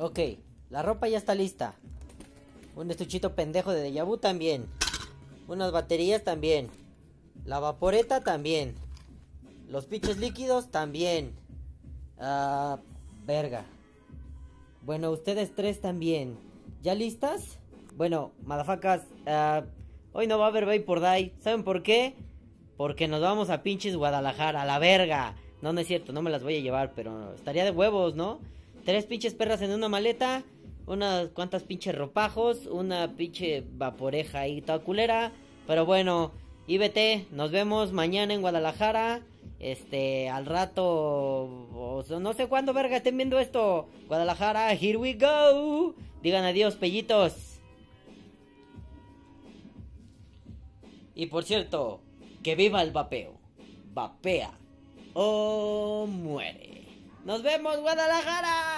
Ok, la ropa ya está lista. Un estuchito pendejo de Deja Vu también. Unas baterías también. La vaporeta también. Los pinches líquidos también. Ah, verga. Bueno, ustedes tres también. ¿Ya listas? Bueno, madafacas, ah, hoy no va a haber Bay por Day. ¿Saben por qué? Porque nos vamos a pinches Guadalajara, a la verga. No, no es cierto, no me las voy a llevar, pero estaría de huevos, ¿no? Tres pinches perras en una maleta, unas cuantas pinches ropajos, una pinche vaporeja ahí toda culera. Pero bueno, IBT, nos vemos mañana en Guadalajara. Este, al rato, no sé cuándo, verga, estén viendo esto. Guadalajara, here we go. Digan adiós, pellitos. Y por cierto, que viva el vapeo. Vapea o muere. Nos vemos, Guadalajara.